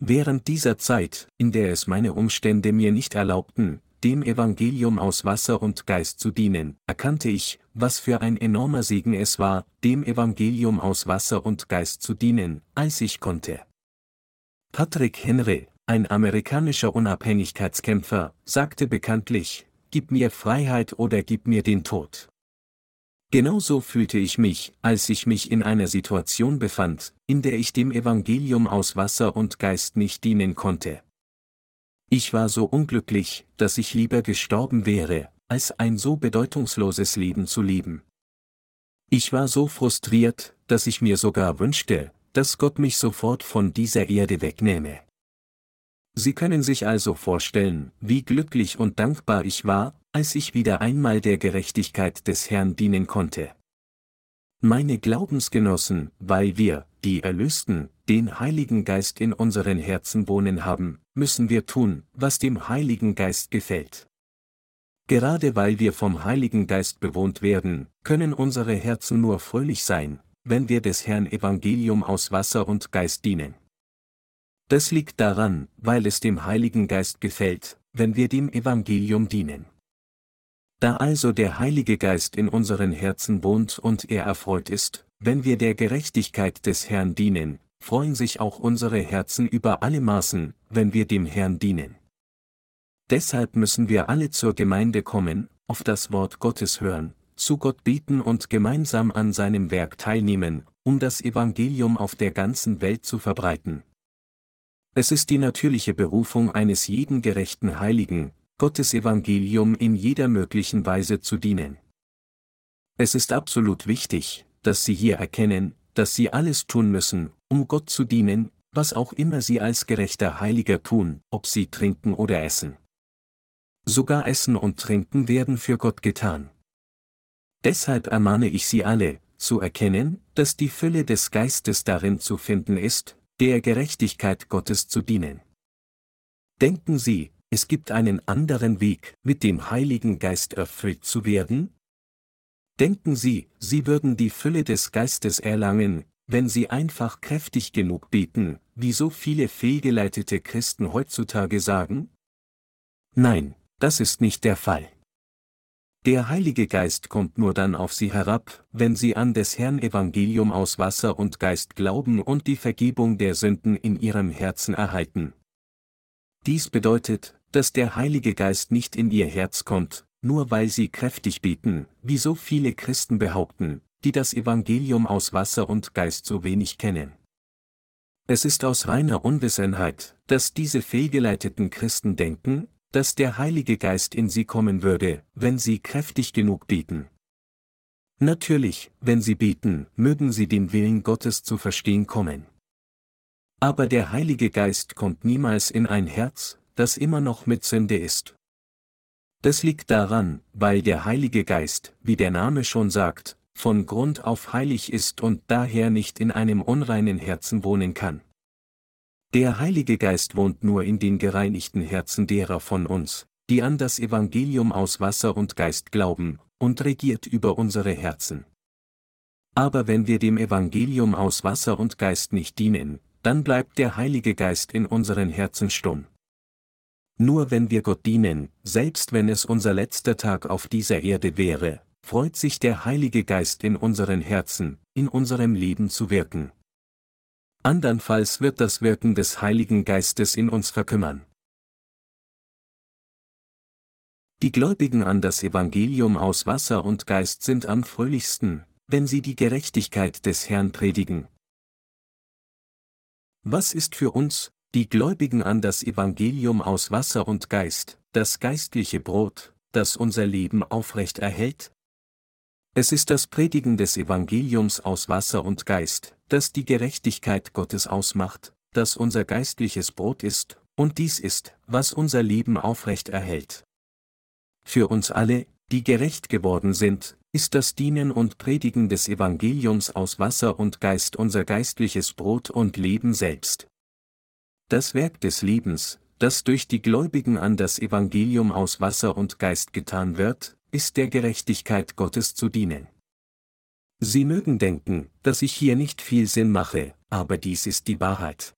Während dieser Zeit, in der es meine Umstände mir nicht erlaubten, dem Evangelium aus Wasser und Geist zu dienen, erkannte ich, was für ein enormer Segen es war, dem Evangelium aus Wasser und Geist zu dienen, als ich konnte. Patrick Henry, ein amerikanischer Unabhängigkeitskämpfer, sagte bekanntlich, Gib mir Freiheit oder gib mir den Tod. Genauso fühlte ich mich, als ich mich in einer Situation befand, in der ich dem Evangelium aus Wasser und Geist nicht dienen konnte. Ich war so unglücklich, dass ich lieber gestorben wäre, als ein so bedeutungsloses Leben zu leben. Ich war so frustriert, dass ich mir sogar wünschte, dass Gott mich sofort von dieser Erde wegnehme. Sie können sich also vorstellen, wie glücklich und dankbar ich war, als ich wieder einmal der Gerechtigkeit des Herrn dienen konnte. Meine Glaubensgenossen, weil wir, die Erlösten, den Heiligen Geist in unseren Herzen wohnen haben, müssen wir tun, was dem Heiligen Geist gefällt. Gerade weil wir vom Heiligen Geist bewohnt werden, können unsere Herzen nur fröhlich sein, wenn wir des Herrn Evangelium aus Wasser und Geist dienen. Das liegt daran, weil es dem Heiligen Geist gefällt, wenn wir dem Evangelium dienen. Da also der Heilige Geist in unseren Herzen wohnt und er erfreut ist, wenn wir der Gerechtigkeit des Herrn dienen, freuen sich auch unsere Herzen über alle Maßen, wenn wir dem Herrn dienen. Deshalb müssen wir alle zur Gemeinde kommen, auf das Wort Gottes hören, zu Gott beten und gemeinsam an seinem Werk teilnehmen, um das Evangelium auf der ganzen Welt zu verbreiten. Es ist die natürliche Berufung eines jeden gerechten Heiligen, Gottes Evangelium in jeder möglichen Weise zu dienen. Es ist absolut wichtig, dass Sie hier erkennen, dass Sie alles tun müssen, um Gott zu dienen, was auch immer Sie als gerechter Heiliger tun, ob Sie trinken oder essen. Sogar Essen und Trinken werden für Gott getan. Deshalb ermahne ich Sie alle, zu erkennen, dass die Fülle des Geistes darin zu finden ist, der Gerechtigkeit Gottes zu dienen. Denken Sie, es gibt einen anderen Weg, mit dem Heiligen Geist erfüllt zu werden? Denken Sie, Sie würden die Fülle des Geistes erlangen, wenn Sie einfach kräftig genug beten, wie so viele fehlgeleitete Christen heutzutage sagen? Nein, das ist nicht der Fall. Der Heilige Geist kommt nur dann auf sie herab, wenn sie an des Herrn Evangelium aus Wasser und Geist glauben und die Vergebung der Sünden in ihrem Herzen erhalten. Dies bedeutet, dass der Heilige Geist nicht in ihr Herz kommt, nur weil sie kräftig beten, wie so viele Christen behaupten, die das Evangelium aus Wasser und Geist so wenig kennen. Es ist aus reiner Unwissenheit, dass diese fehlgeleiteten Christen denken, dass der Heilige Geist in sie kommen würde, wenn sie kräftig genug beten. Natürlich, wenn sie beten, mögen sie den Willen Gottes zu verstehen kommen. Aber der Heilige Geist kommt niemals in ein Herz, das immer noch mit Sünde ist. Das liegt daran, weil der Heilige Geist, wie der Name schon sagt, von Grund auf heilig ist und daher nicht in einem unreinen Herzen wohnen kann. Der Heilige Geist wohnt nur in den gereinigten Herzen derer von uns, die an das Evangelium aus Wasser und Geist glauben, und regiert über unsere Herzen. Aber wenn wir dem Evangelium aus Wasser und Geist nicht dienen, dann bleibt der Heilige Geist in unseren Herzen stumm. Nur wenn wir Gott dienen, selbst wenn es unser letzter Tag auf dieser Erde wäre, freut sich der Heilige Geist in unseren Herzen, in unserem Leben zu wirken. Andernfalls wird das Wirken des Heiligen Geistes in uns verkümmern. Die Gläubigen an das Evangelium aus Wasser und Geist sind am fröhlichsten, wenn sie die Gerechtigkeit des Herrn predigen. Was ist für uns, die Gläubigen an das Evangelium aus Wasser und Geist, das geistliche Brot, das unser Leben aufrecht erhält? Es ist das Predigen des Evangeliums aus Wasser und Geist, das die Gerechtigkeit Gottes ausmacht, das unser geistliches Brot ist, und dies ist, was unser Leben aufrecht erhält. Für uns alle, die gerecht geworden sind, ist das Dienen und Predigen des Evangeliums aus Wasser und Geist unser geistliches Brot und Leben selbst. Das Werk des Lebens, das durch die Gläubigen an das Evangelium aus Wasser und Geist getan wird, ist der Gerechtigkeit Gottes zu dienen. Sie mögen denken, dass ich hier nicht viel Sinn mache, aber dies ist die Wahrheit.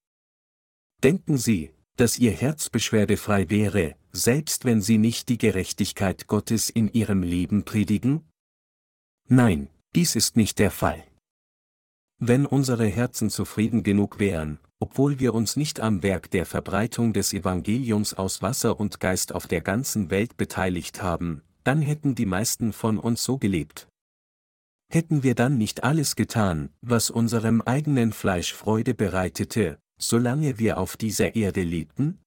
Denken Sie, dass Ihr Herz beschwerdefrei wäre, selbst wenn Sie nicht die Gerechtigkeit Gottes in Ihrem Leben predigen? Nein, dies ist nicht der Fall. Wenn unsere Herzen zufrieden genug wären, obwohl wir uns nicht am Werk der Verbreitung des Evangeliums aus Wasser und Geist auf der ganzen Welt beteiligt haben, dann hätten die meisten von uns so gelebt. Hätten wir dann nicht alles getan, was unserem eigenen Fleisch Freude bereitete, solange wir auf dieser Erde lebten?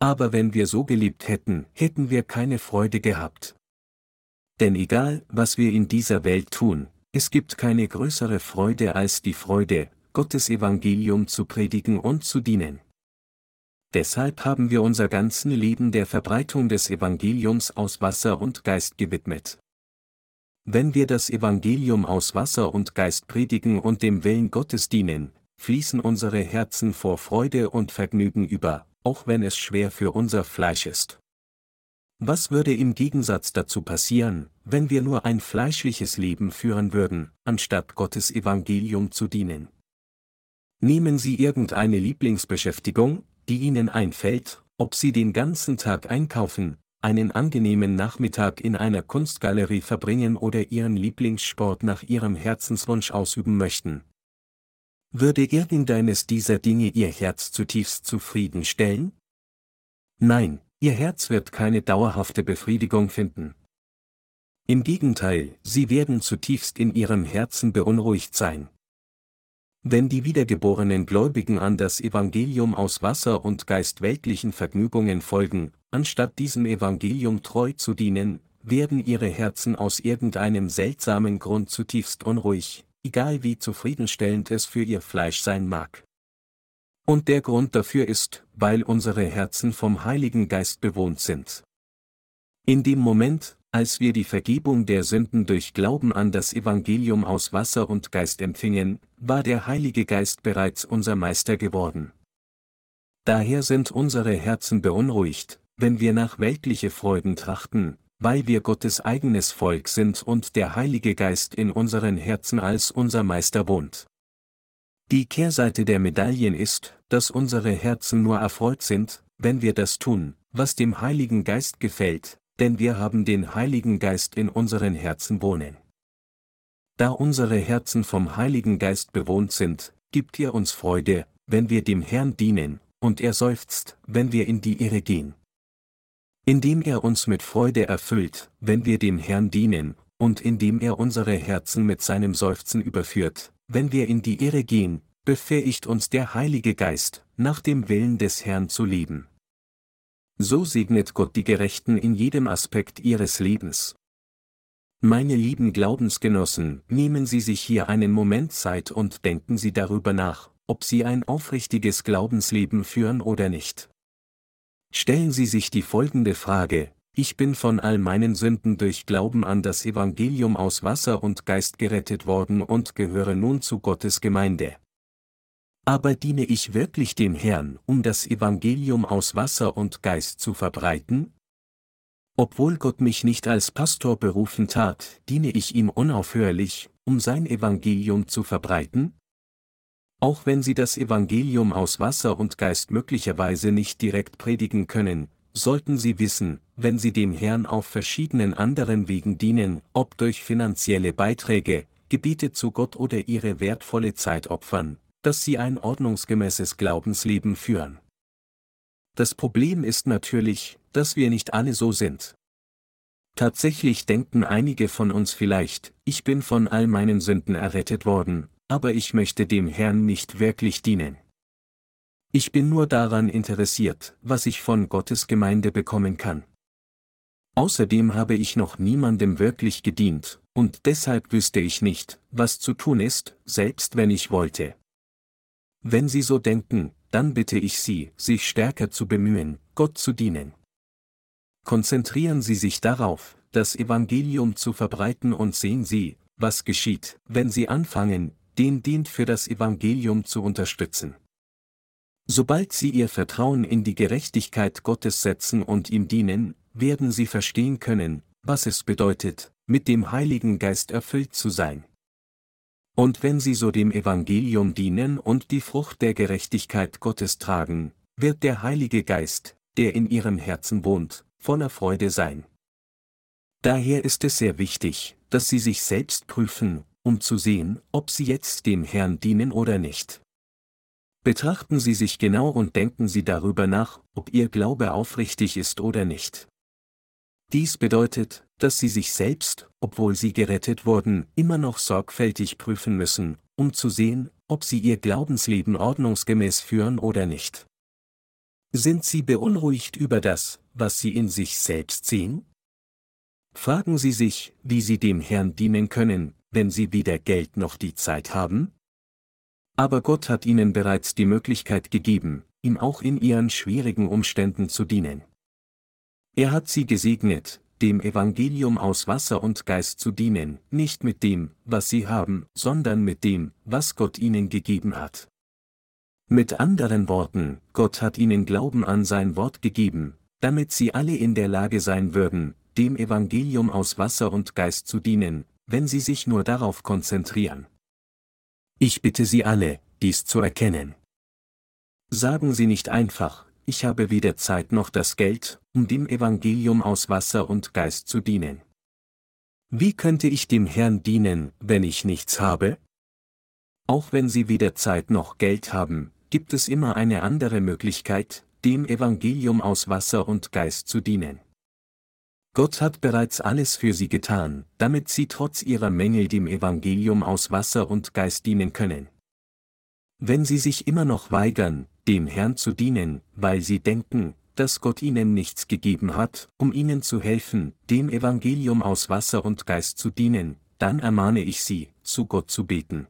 Aber wenn wir so gelebt hätten, hätten wir keine Freude gehabt. Denn egal, was wir in dieser Welt tun, es gibt keine größere Freude als die Freude, Gottes Evangelium zu predigen und zu dienen. Deshalb haben wir unser ganzen Leben der Verbreitung des Evangeliums aus Wasser und Geist gewidmet. Wenn wir das Evangelium aus Wasser und Geist predigen und dem Willen Gottes dienen, fließen unsere Herzen vor Freude und Vergnügen über, auch wenn es schwer für unser Fleisch ist. Was würde im Gegensatz dazu passieren, wenn wir nur ein fleischliches Leben führen würden, anstatt Gottes Evangelium zu dienen? Nehmen Sie irgendeine Lieblingsbeschäftigung, die Ihnen einfällt, ob Sie den ganzen Tag einkaufen, einen angenehmen Nachmittag in einer Kunstgalerie verbringen oder Ihren Lieblingssport nach Ihrem Herzenswunsch ausüben möchten. Würde irgendeines dieser Dinge Ihr Herz zutiefst zufriedenstellen? Nein, Ihr Herz wird keine dauerhafte Befriedigung finden. Im Gegenteil, Sie werden zutiefst in Ihrem Herzen beunruhigt sein. Wenn die wiedergeborenen Gläubigen an das Evangelium aus Wasser und Geist weltlichen Vergnügungen folgen, anstatt diesem Evangelium treu zu dienen, werden ihre Herzen aus irgendeinem seltsamen Grund zutiefst unruhig, egal wie zufriedenstellend es für ihr Fleisch sein mag. Und der Grund dafür ist, weil unsere Herzen vom Heiligen Geist bewohnt sind. In dem Moment, als wir die Vergebung der Sünden durch Glauben an das Evangelium aus Wasser und Geist empfingen, war der Heilige Geist bereits unser Meister geworden. Daher sind unsere Herzen beunruhigt, wenn wir nach weltliche Freuden trachten, weil wir Gottes eigenes Volk sind und der Heilige Geist in unseren Herzen als unser Meister wohnt. Die Kehrseite der Medaillen ist, dass unsere Herzen nur erfreut sind, wenn wir das tun, was dem Heiligen Geist gefällt, denn wir haben den Heiligen Geist in unseren Herzen wohnen. Da unsere Herzen vom Heiligen Geist bewohnt sind, gibt er uns Freude, wenn wir dem Herrn dienen, und er seufzt, wenn wir in die Irre gehen. Indem er uns mit Freude erfüllt, wenn wir dem Herrn dienen, und indem er unsere Herzen mit seinem Seufzen überführt, wenn wir in die Irre gehen, befähigt uns der Heilige Geist, nach dem Willen des Herrn zu leben. So segnet Gott die Gerechten in jedem Aspekt ihres Lebens. Meine lieben Glaubensgenossen, nehmen Sie sich hier einen Moment Zeit und denken Sie darüber nach, ob Sie ein aufrichtiges Glaubensleben führen oder nicht. Stellen Sie sich die folgende Frage, ich bin von all meinen Sünden durch Glauben an das Evangelium aus Wasser und Geist gerettet worden und gehöre nun zu Gottes Gemeinde. Aber diene ich wirklich dem Herrn, um das Evangelium aus Wasser und Geist zu verbreiten? Obwohl Gott mich nicht als Pastor berufen tat, diene ich ihm unaufhörlich, um sein Evangelium zu verbreiten? Auch wenn Sie das Evangelium aus Wasser und Geist möglicherweise nicht direkt predigen können, sollten Sie wissen, wenn Sie dem Herrn auf verschiedenen anderen Wegen dienen, ob durch finanzielle Beiträge, Gebiete zu Gott oder Ihre wertvolle Zeit opfern, dass sie ein ordnungsgemäßes Glaubensleben führen. Das Problem ist natürlich, dass wir nicht alle so sind. Tatsächlich denken einige von uns vielleicht, ich bin von all meinen Sünden errettet worden, aber ich möchte dem Herrn nicht wirklich dienen. Ich bin nur daran interessiert, was ich von Gottes Gemeinde bekommen kann. Außerdem habe ich noch niemandem wirklich gedient, und deshalb wüsste ich nicht, was zu tun ist, selbst wenn ich wollte. Wenn Sie so denken, dann bitte ich Sie, sich stärker zu bemühen, Gott zu dienen. Konzentrieren Sie sich darauf, das Evangelium zu verbreiten und sehen Sie, was geschieht, wenn Sie anfangen, den dient für das Evangelium zu unterstützen. Sobald Sie Ihr Vertrauen in die Gerechtigkeit Gottes setzen und ihm dienen, werden Sie verstehen können, was es bedeutet, mit dem Heiligen Geist erfüllt zu sein. Und wenn Sie so dem Evangelium dienen und die Frucht der Gerechtigkeit Gottes tragen, wird der Heilige Geist, der in Ihrem Herzen wohnt, voller Freude sein. Daher ist es sehr wichtig, dass Sie sich selbst prüfen, um zu sehen, ob Sie jetzt dem Herrn dienen oder nicht. Betrachten Sie sich genau und denken Sie darüber nach, ob Ihr Glaube aufrichtig ist oder nicht. Dies bedeutet, dass Sie sich selbst, obwohl Sie gerettet wurden, immer noch sorgfältig prüfen müssen, um zu sehen, ob Sie Ihr Glaubensleben ordnungsgemäß führen oder nicht. Sind Sie beunruhigt über das, was Sie in sich selbst sehen? Fragen Sie sich, wie Sie dem Herrn dienen können, wenn Sie weder Geld noch die Zeit haben? Aber Gott hat Ihnen bereits die Möglichkeit gegeben, ihm auch in Ihren schwierigen Umständen zu dienen. Er hat Sie gesegnet, dem Evangelium aus Wasser und Geist zu dienen, nicht mit dem, was Sie haben, sondern mit dem, was Gott Ihnen gegeben hat. Mit anderen Worten, Gott hat Ihnen Glauben an sein Wort gegeben, damit Sie alle in der Lage sein würden, dem Evangelium aus Wasser und Geist zu dienen, wenn sie sich nur darauf konzentrieren. Ich bitte Sie alle, dies zu erkennen. Sagen Sie nicht einfach, ich habe weder Zeit noch das Geld, um dem Evangelium aus Wasser und Geist zu dienen. Wie könnte ich dem Herrn dienen, wenn ich nichts habe? Auch wenn Sie weder Zeit noch Geld haben, gibt es immer eine andere Möglichkeit, dem Evangelium aus Wasser und Geist zu dienen. Gott hat bereits alles für sie getan, damit sie trotz ihrer Mängel dem Evangelium aus Wasser und Geist dienen können. Wenn sie sich immer noch weigern, dem Herrn zu dienen, weil sie denken, dass Gott ihnen nichts gegeben hat, um ihnen zu helfen, dem Evangelium aus Wasser und Geist zu dienen, dann ermahne ich sie, zu Gott zu beten.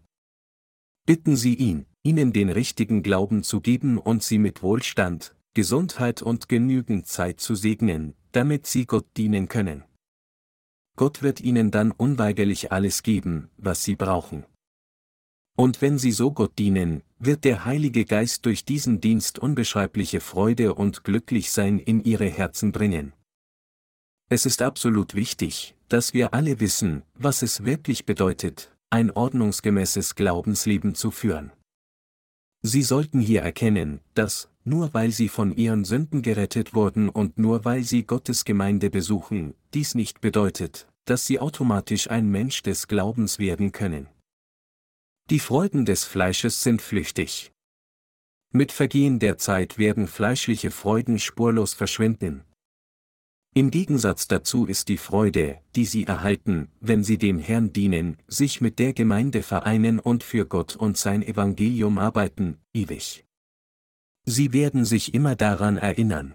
Bitten Sie ihn, ihnen den richtigen Glauben zu geben und sie mit Wohlstand, Gesundheit und genügend Zeit zu segnen, damit sie Gott dienen können. Gott wird ihnen dann unweigerlich alles geben, was sie brauchen. Und wenn sie so Gott dienen, wird der Heilige Geist durch diesen Dienst unbeschreibliche Freude und Glücklichsein in ihre Herzen bringen. Es ist absolut wichtig, dass wir alle wissen, was es wirklich bedeutet, ein ordnungsgemäßes Glaubensleben zu führen. Sie sollten hier erkennen, dass, nur weil sie von ihren Sünden gerettet wurden und nur weil sie Gottes Gemeinde besuchen, dies nicht bedeutet, dass sie automatisch ein Mensch des Glaubens werden können. Die Freuden des Fleisches sind flüchtig. Mit Vergehen der Zeit werden fleischliche Freuden spurlos verschwinden. Im Gegensatz dazu ist die Freude, die sie erhalten, wenn sie dem Herrn dienen, sich mit der Gemeinde vereinen und für Gott und sein Evangelium arbeiten, ewig. Sie werden sich immer daran erinnern.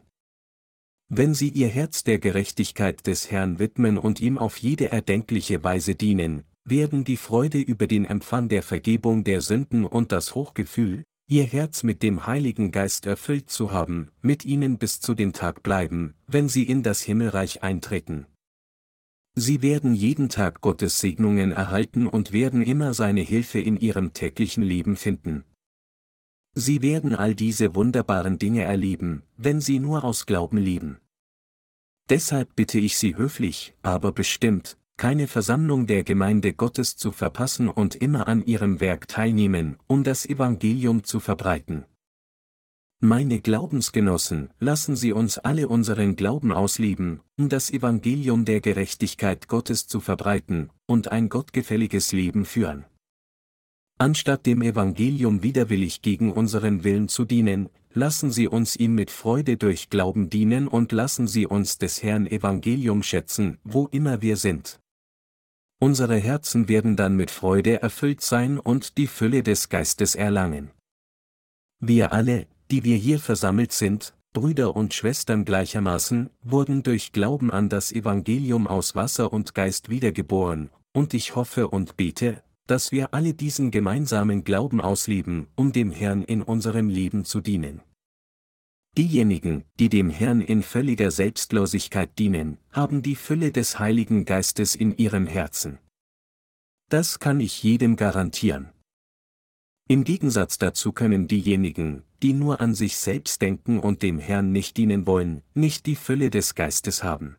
Wenn Sie Ihr Herz der Gerechtigkeit des Herrn widmen und ihm auf jede erdenkliche Weise dienen, werden die Freude über den Empfang der Vergebung der Sünden und das Hochgefühl, Ihr Herz mit dem Heiligen Geist erfüllt zu haben, mit Ihnen bis zu dem Tag bleiben, wenn Sie in das Himmelreich eintreten. Sie werden jeden Tag Gottes Segnungen erhalten und werden immer seine Hilfe in Ihrem täglichen Leben finden. Sie werden all diese wunderbaren Dinge erleben, wenn Sie nur aus Glauben leben. Deshalb bitte ich Sie höflich, aber bestimmt, keine Versammlung der Gemeinde Gottes zu verpassen und immer an ihrem Werk teilnehmen, um das Evangelium zu verbreiten. Meine Glaubensgenossen, lassen Sie uns alle unseren Glauben ausleben, um das Evangelium der Gerechtigkeit Gottes zu verbreiten und ein gottgefälliges Leben führen. Anstatt dem Evangelium widerwillig gegen unseren Willen zu dienen, lassen Sie uns ihm mit Freude durch Glauben dienen und lassen Sie uns des Herrn Evangelium schätzen, wo immer wir sind. Unsere Herzen werden dann mit Freude erfüllt sein und die Fülle des Geistes erlangen. Wir alle, die wir hier versammelt sind, Brüder und Schwestern gleichermaßen, wurden durch Glauben an das Evangelium aus Wasser und Geist wiedergeboren, und ich hoffe und bete, dass wir alle diesen gemeinsamen Glauben ausleben, um dem Herrn in unserem Leben zu dienen. Diejenigen, die dem Herrn in völliger Selbstlosigkeit dienen, haben die Fülle des Heiligen Geistes in ihrem Herzen. Das kann ich jedem garantieren. Im Gegensatz dazu können diejenigen, die nur an sich selbst denken und dem Herrn nicht dienen wollen, nicht die Fülle des Geistes haben.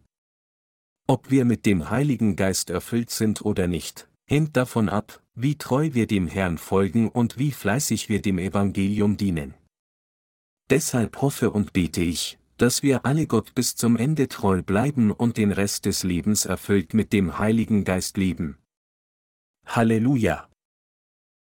Ob wir mit dem Heiligen Geist erfüllt sind oder nicht, hängt davon ab, wie treu wir dem Herrn folgen und wie fleißig wir dem Evangelium dienen. Deshalb hoffe und bete ich, dass wir alle Gott bis zum Ende treu bleiben und den Rest des Lebens erfüllt mit dem Heiligen Geist leben. Halleluja!